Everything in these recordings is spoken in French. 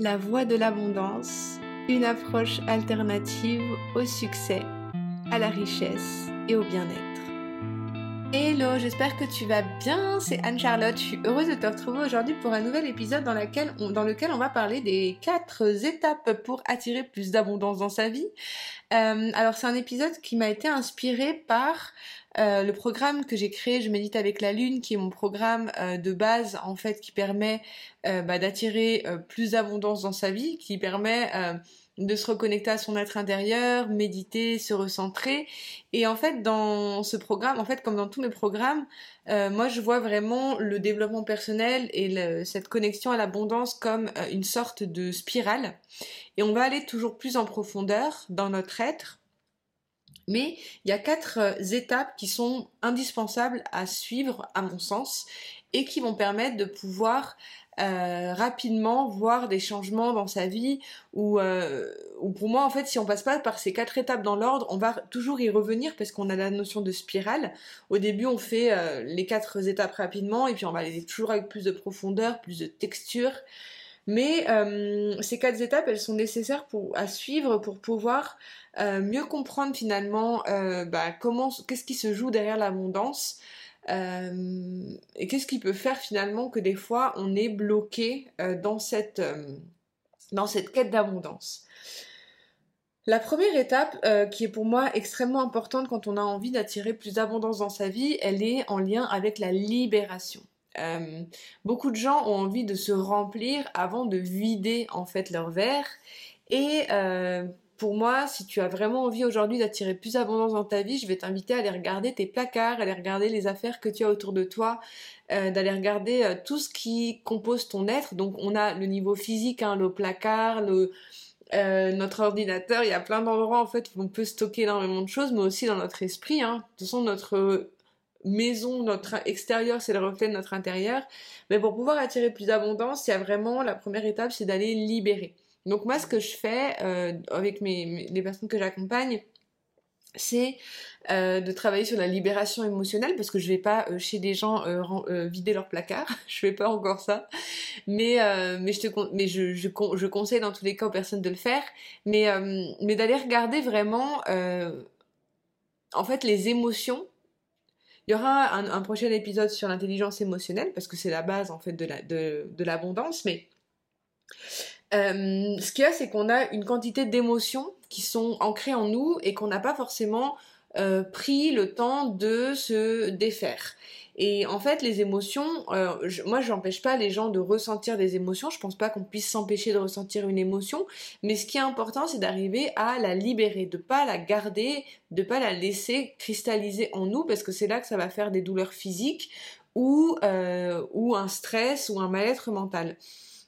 La voie de l'abondance, une approche alternative au succès, à la richesse et au bien-être. Hello, j'espère que tu vas bien, c'est Anne-Charlotte, je suis heureuse de te retrouver aujourd'hui pour un nouvel épisode dans, lequel on va parler des quatre étapes pour attirer plus d'abondance dans sa vie. Euh, alors c'est un épisode qui m'a été inspiré par euh, le programme que j'ai créé, je médite avec la lune, qui est mon programme euh, de base en fait, qui permet euh, bah, d'attirer plus d'abondance dans sa vie, qui permet de se reconnecter à son être intérieur, méditer, se recentrer. Et en fait, dans ce programme, en fait, comme dans tous mes programmes, moi, je vois vraiment le développement personnel et cette connexion à l'abondance comme une sorte de spirale. Et on va aller toujours plus en profondeur dans notre être mais il y a quatre euh, étapes qui sont indispensables à suivre, à mon sens, et qui vont permettre de pouvoir euh, rapidement voir des changements dans sa vie euh, ou, pour moi en fait si on passe pas par ces quatre étapes dans l'ordre on va toujours y revenir parce qu'on a la notion de spirale. Au début on fait les quatre étapes rapidement et puis on va aller toujours avec plus de profondeur plus de texture mais euh, ces quatre étapes, elles sont nécessaires à suivre pour pouvoir euh, mieux comprendre finalement euh, bah, qu'est-ce qui se joue derrière l'abondance. et qu'est-ce qui peut faire finalement que des fois on est bloqué dans, cette, dans cette quête d'abondance. La première étape, qui est pour moi extrêmement importante quand on a envie d'attirer plus d'abondance dans sa vie, elle est en lien avec la libération. Euh, beaucoup de gens ont envie de se remplir avant de vider en fait leur verre. Et euh, pour moi, si tu as vraiment envie aujourd'hui d'attirer plus d'abondance dans ta vie, je vais t'inviter à aller regarder tes placards, à aller regarder les affaires que tu as autour de toi, euh, d'aller regarder tout ce qui compose ton être. Donc on a le niveau physique, hein, le placard, notre ordinateur, il y a plein d'endroits en fait où on peut stocker énormément de choses, mais aussi dans notre esprit. Hein. De toute façon, notre maison, notre extérieur, c'est le reflet de notre intérieur. Mais pour pouvoir attirer plus d'abondance, il y a vraiment la première étape, c'est d'aller libérer. Donc moi, ce que je fais euh, avec mes, les personnes que j'accompagne, c'est euh, de travailler sur la libération émotionnelle parce que je vais pas euh, chez des gens vider leur placard, je fais pas encore ça, mais mais je te mais je, je, je, conseille dans tous les cas aux personnes de le faire, mais mais d'aller regarder vraiment en fait les émotions il y aura un, prochain épisode sur l'intelligence émotionnelle parce que c'est la base en fait de l'abondance, mais euh, ce qu'il y a, c'est qu'on a une quantité d'émotions qui sont ancrées en nous et qu'on n'a pas forcément euh, pris le temps de se défaire. Et en fait, les émotions, euh, je, moi, j'empêche pas les gens de ressentir des émotions. Je pense pas qu'on puisse s'empêcher de ressentir une émotion. Mais ce qui est important, c'est d'arriver à la libérer, de pas la garder, de pas la laisser cristalliser en nous, parce que c'est là que ça va faire des douleurs physiques ou euh, ou un stress ou un mal-être mental.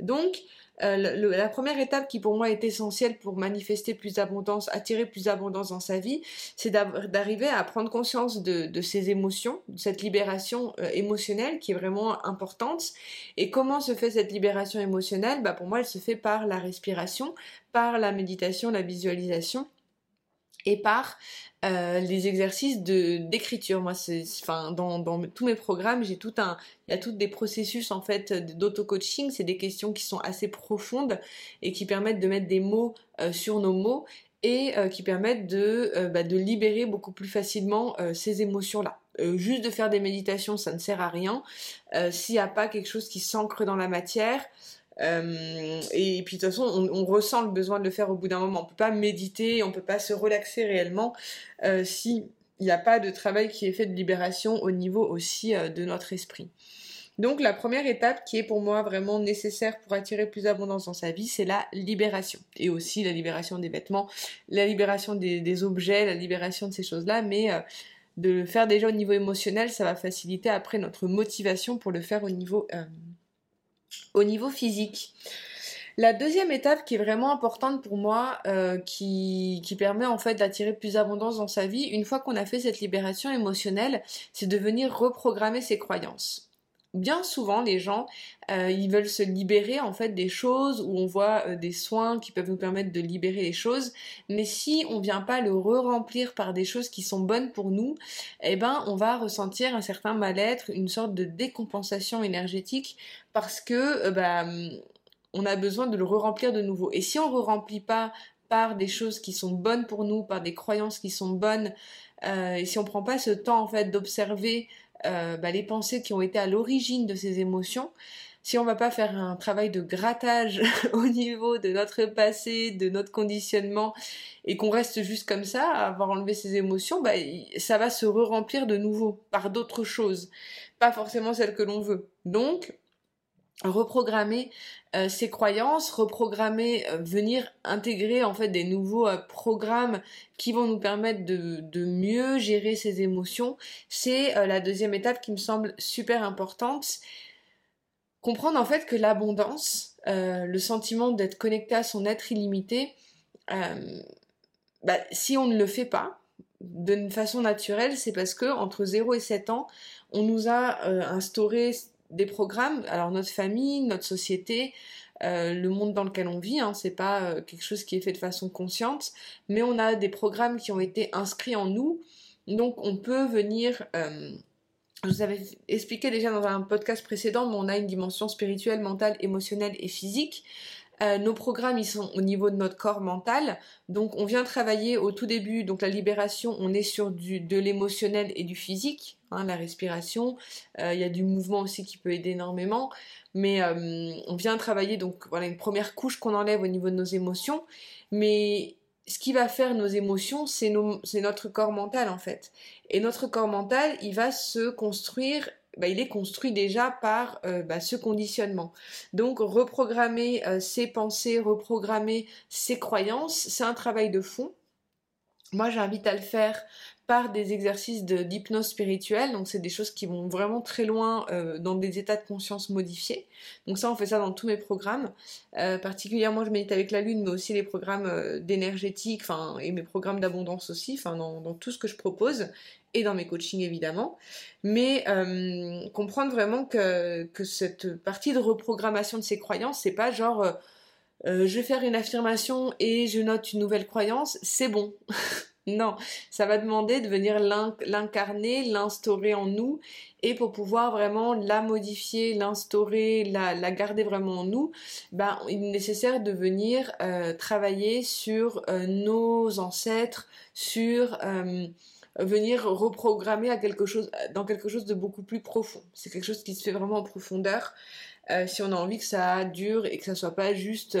Donc euh, la première étape qui pour moi est essentielle pour manifester plus d'abondance, attirer plus d'abondance dans sa vie, c'est d'arriver à prendre conscience de, ses émotions, de cette libération euh, émotionnelle qui est vraiment importante. Et comment se fait cette libération émotionnelle? Bah Pour moi, elle se fait par la respiration, par la méditation, la visualisation et par euh, les exercices d'écriture. Moi, c'est, enfin, dans, dans tous mes programmes, j'ai tout un, il y a tous des processus en fait d'auto-coaching. C'est des questions qui sont assez profondes et qui permettent de mettre des mots euh, sur nos mots et euh, qui permettent de, bah, de libérer beaucoup plus facilement ces émotions-là. juste de faire des méditations, ça ne sert à rien. S'il n'y a pas quelque chose qui s'ancre dans la matière, euh, et puis de toute façon, on, ressent le besoin de le faire au bout d'un moment. On peut pas méditer, on peut pas se relaxer réellement euh, si il n'y a pas de travail qui est fait de libération au niveau aussi euh, de notre esprit. Donc la première étape qui est pour moi vraiment nécessaire pour attirer plus d'abondance dans sa vie, c'est la libération. Et aussi la libération des vêtements, la libération des, objets, la libération de ces choses-là, mais de le faire déjà au niveau émotionnel, ça va faciliter après notre motivation pour le faire au niveau au niveau physique. La deuxième étape qui est vraiment importante pour moi, euh, qui, qui, permet en fait d'attirer plus d'abondance dans sa vie, une fois qu'on a fait cette libération émotionnelle, c'est de venir reprogrammer ses croyances bien souvent les gens euh, ils veulent se libérer en fait des choses où on voit euh, des soins qui peuvent nous permettre de libérer les choses mais si on vient pas le re-remplir par des choses qui sont bonnes pour nous eh ben on va ressentir un certain mal-être une sorte de décompensation énergétique parce que euh, bah on a besoin de le re-remplir de nouveau. Et si on ne re-remplit pas par des choses qui sont bonnes pour nous, par des croyances qui sont bonnes, et si on prend pas ce temps en fait d'observer euh, bah, les pensées qui ont été à l'origine de ces émotions, si on va pas faire un travail de grattage au niveau de notre passé, de notre conditionnement, et qu'on reste juste comme ça, à avoir enlevé ces émotions, bah, ça va se re-remplir de nouveau par d'autres choses, pas forcément celles que l'on veut. Donc, reprogrammer euh, ses croyances, reprogrammer, euh, venir intégrer en fait des nouveaux euh, programmes qui vont nous permettre de, mieux gérer ses émotions, c'est la deuxième étape qui me semble super importante. Comprendre en fait que l'abondance, le sentiment d'être connecté à son être illimité, bah, si on ne le fait pas d'une façon naturelle, c'est parce que entre 0 et 7 ans, on nous a instauré des programmes, alors notre famille, notre société, euh, le monde dans lequel on vit, hein, c'est pas euh, quelque chose qui est fait de façon consciente, mais on a des programmes qui ont été inscrits en nous, donc on peut venir. Euh, je vous avais expliqué déjà dans un podcast précédent, mais on a une dimension spirituelle, mentale, émotionnelle et physique. Euh, nos programmes, ils sont au niveau de notre corps mental. Donc, on vient travailler au tout début. Donc, la libération, on est sur du, de l'émotionnel et du physique. Hein, la respiration. Euh, il y a du mouvement aussi qui peut aider énormément. Mais euh, on vient travailler, donc voilà, une première couche qu'on enlève au niveau de nos émotions. Mais ce qui va faire nos émotions, c'est notre corps mental en fait. Et notre corps mental, il va se construire bah, il est construit déjà par euh, bah, ce conditionnement. Donc reprogrammer euh, ses pensées, reprogrammer ses croyances, c'est un travail de fond. Moi j'invite à le faire par des exercices d'hypnose spirituelle. Donc c'est des choses qui vont vraiment très loin euh, dans des états de conscience modifiés. Donc ça, on fait ça dans tous mes programmes. Euh, particulièrement, je médite avec la lune, mais aussi les programmes euh, d'énergétique, et mes programmes d'abondance aussi, dans, tout ce que je propose et dans mes coachings évidemment. Mais comprendre vraiment que, que cette partie de reprogrammation de ces croyances, c'est pas genre je vais faire une affirmation et je note une nouvelle croyance, c'est bon. Non, ça va demander de venir l'incarner, l'instaurer en nous, et pour pouvoir vraiment la modifier, l'instaurer, la, garder vraiment en nous, ben, il est nécessaire de venir euh, travailler sur euh, nos ancêtres, sur euh, venir reprogrammer à quelque chose, dans quelque chose de beaucoup plus profond. C'est quelque chose qui se fait vraiment en profondeur. Si on a envie que ça dure et que ça soit pas juste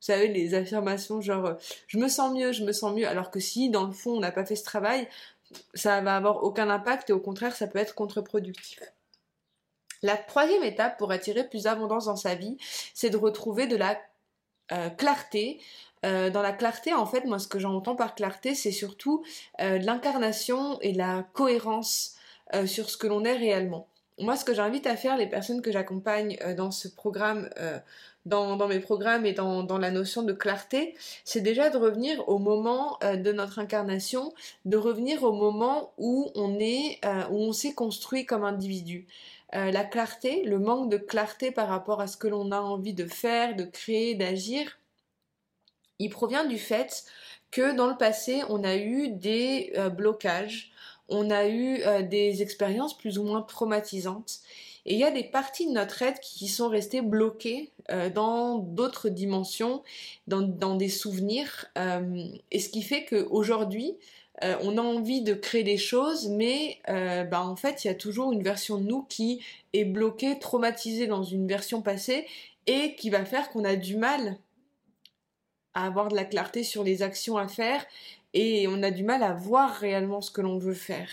vous savez, les affirmations genre euh, je me sens mieux, je me sens mieux, alors que si dans le fond on n'a pas fait ce travail, ça va avoir aucun impact et au contraire ça peut être contre-productif. La troisième étape pour attirer plus d'abondance dans sa vie, c'est de retrouver de la euh, clarté. Euh, dans la clarté, en fait, moi ce que j'entends par clarté, c'est surtout l'incarnation et la cohérence sur ce que l'on est réellement. Moi, ce que j'invite à faire les personnes que j'accompagne dans ce programme dans, mes programmes et dans, la notion de clarté, c'est déjà de revenir au moment euh, de notre incarnation, de revenir au moment où on est, euh, où on s'est construit comme individu. Euh, la clarté, le manque de clarté par rapport à ce que l'on a envie de faire, de créer, d'agir, il provient du fait que dans le passé, on a eu des blocages, on a eu des expériences plus ou moins traumatisantes et il y a des parties de notre être qui sont restées bloquées euh, dans d'autres dimensions, dans, des souvenirs. Euh, et ce qui fait qu'aujourd'hui, euh, on a envie de créer des choses, mais bah, en fait, il y a toujours une version de nous qui est bloquée, traumatisée dans une version passée, et qui va faire qu'on a du mal à avoir de la clarté sur les actions à faire, et on a du mal à voir réellement ce que l'on veut faire.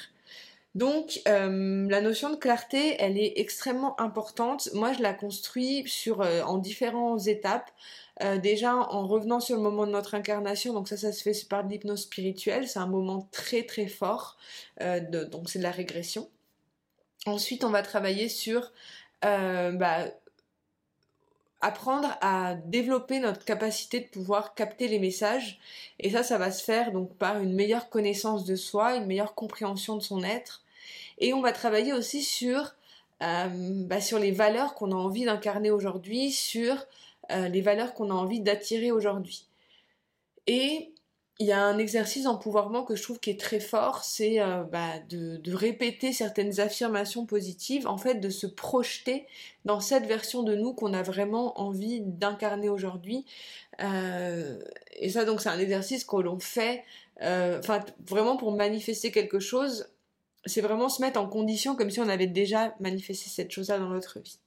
Donc euh, la notion de clarté, elle est extrêmement importante. Moi, je la construis sur euh, en différentes étapes. Euh, déjà en revenant sur le moment de notre incarnation, donc ça, ça se fait par l'hypnose spirituelle, c'est un moment très très fort, donc c'est de la régression. Ensuite, on va travailler sur bah, apprendre à développer notre capacité de pouvoir capter les messages, et ça, ça va se faire donc par une meilleure connaissance de soi, une meilleure compréhension de son être, et on va travailler aussi sur, euh, bah, sur les valeurs qu'on a envie d'incarner aujourd'hui, sur euh, les valeurs qu'on a envie d'attirer aujourd'hui. Et il y a un exercice d'empouvoirment que je trouve qui est très fort, c'est euh, bah, de, répéter certaines affirmations positives, en fait de se projeter dans cette version de nous qu'on a vraiment envie d'incarner aujourd'hui. Euh, et ça donc c'est un exercice que l'on fait, euh, enfin vraiment pour manifester quelque chose, c'est vraiment se mettre en condition comme si on avait déjà manifesté cette chose-là dans notre vie.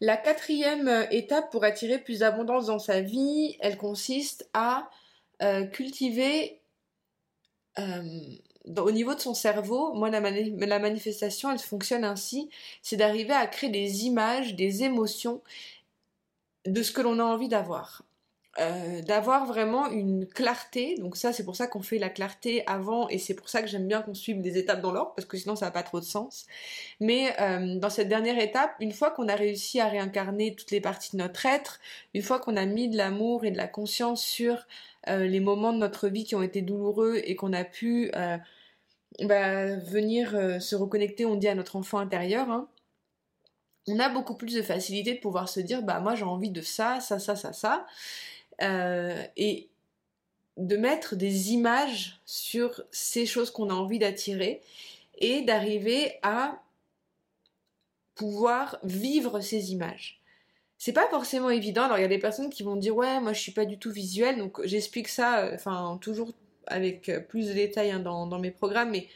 La quatrième euh, étape pour attirer plus d'abondance dans sa vie, elle consiste à euh, cultiver euh, au niveau de son cerveau, moi la, la, manifestation elle fonctionne ainsi, c'est d'arriver à créer des images, des émotions de ce que l'on a envie d'avoir. Euh, d'avoir vraiment une clarté. Donc ça, c'est pour ça qu'on fait la clarté avant et c'est pour ça que j'aime bien qu'on suive des étapes dans l'ordre parce que sinon ça n'a pas trop de sens. Mais euh, dans cette dernière étape, une fois qu'on a réussi à réincarner toutes les parties de notre être, une fois qu'on a mis de l'amour et de la conscience sur euh, les moments de notre vie qui ont été douloureux et qu'on a pu bah, venir se reconnecter, on dit, à notre enfant intérieur, hein, on a beaucoup plus de facilité de pouvoir se dire bah moi j'ai envie de ça, ça, ça, ça, ça. Euh, et de mettre des images sur ces choses qu'on a envie d'attirer et d'arriver à pouvoir vivre ces images. C'est pas forcément évident. Alors il y a des personnes qui vont dire ouais moi je suis pas du tout visuelle donc j'explique ça euh, enfin toujours avec euh, plus de détails hein, dans, mes programmes mais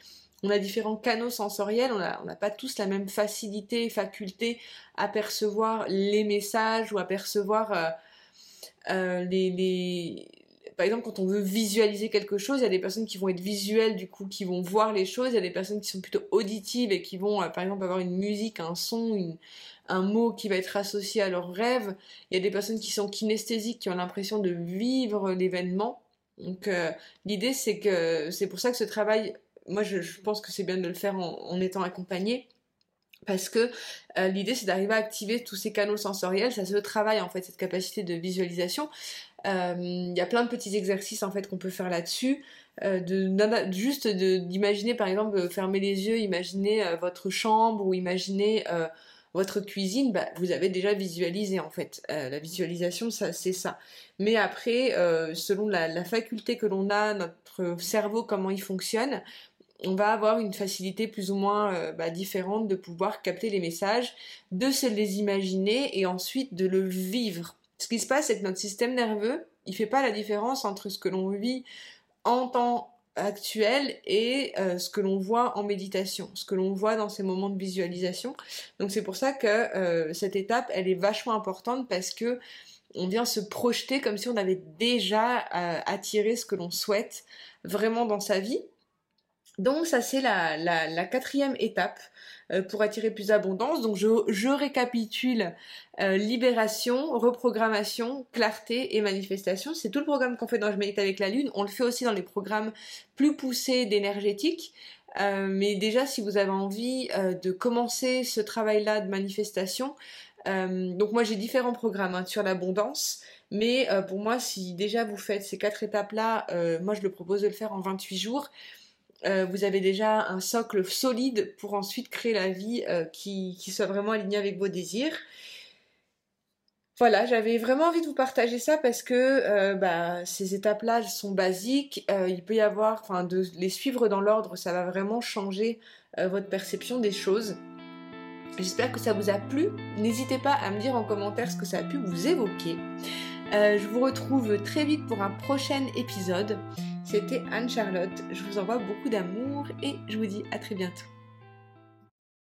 on a différents canaux sensoriels, on n'a pas tous la même facilité, faculté à percevoir les messages ou à percevoir les, Par exemple, quand on veut visualiser quelque chose, il y a des personnes qui vont être visuelles, du coup, qui vont voir les choses. Il y a des personnes qui sont plutôt auditives et qui vont, euh, par exemple, avoir une musique, un son, un mot qui va être associé à leur rêve. Il y a des personnes qui sont kinesthésiques, qui ont l'impression de vivre l'événement. Donc, euh, l'idée, c'est que c'est pour ça que ce travail, moi, je, pense que c'est bien de le faire en étant accompagné parce que euh, l'idée c'est d'arriver à activer tous ces canaux sensoriels, ça se travaille en fait cette capacité de visualisation. Euh, il y a plein de petits exercices en fait qu'on peut faire là-dessus, euh, juste d'imaginer par exemple fermer les yeux, imaginer votre chambre ou imaginer votre cuisine, bah, vous avez déjà visualisé en fait. la visualisation, ça, c'est ça. Mais après, selon la, faculté que l'on a, notre cerveau, comment il fonctionne, on va avoir une facilité plus ou moins euh, bah, différente de pouvoir capter les messages, de se les imaginer et ensuite de le vivre. Ce qui se passe, c'est que notre système nerveux, il fait pas la différence entre ce que l'on vit en temps actuel et euh, ce que l'on voit en méditation, ce que l'on voit dans ces moments de visualisation. Donc c'est pour ça que euh, cette étape, elle est vachement importante parce que on vient se projeter comme si on avait déjà attiré ce que l'on souhaite vraiment dans sa vie. Donc ça c'est la, quatrième étape euh, pour attirer plus d'abondance. Donc je, récapitule euh, libération, reprogrammation, clarté et manifestation. C'est tout le programme qu'on fait dans Je médite avec la lune. On le fait aussi dans les programmes plus poussés d'énergétique. Euh, mais déjà si vous avez envie de commencer ce travail-là de manifestation, donc moi j'ai différents programmes hein, sur l'abondance. Mais pour moi, si déjà vous faites ces quatre étapes-là, moi je le propose de le faire en 28 jours. Euh, vous avez déjà un socle solide pour ensuite créer la vie euh, qui, soit vraiment alignée avec vos désirs. Voilà, j'avais vraiment envie de vous partager ça parce que euh, bah, ces étapes-là sont basiques. il peut y avoir, enfin, de les suivre dans l'ordre, ça va vraiment changer votre perception des choses. J'espère que ça vous a plu. N'hésitez pas à me dire en commentaire ce que ça a pu vous évoquer. je vous retrouve très vite pour un prochain épisode. C'était Anne-Charlotte. Je vous envoie beaucoup d'amour et je vous dis à très bientôt.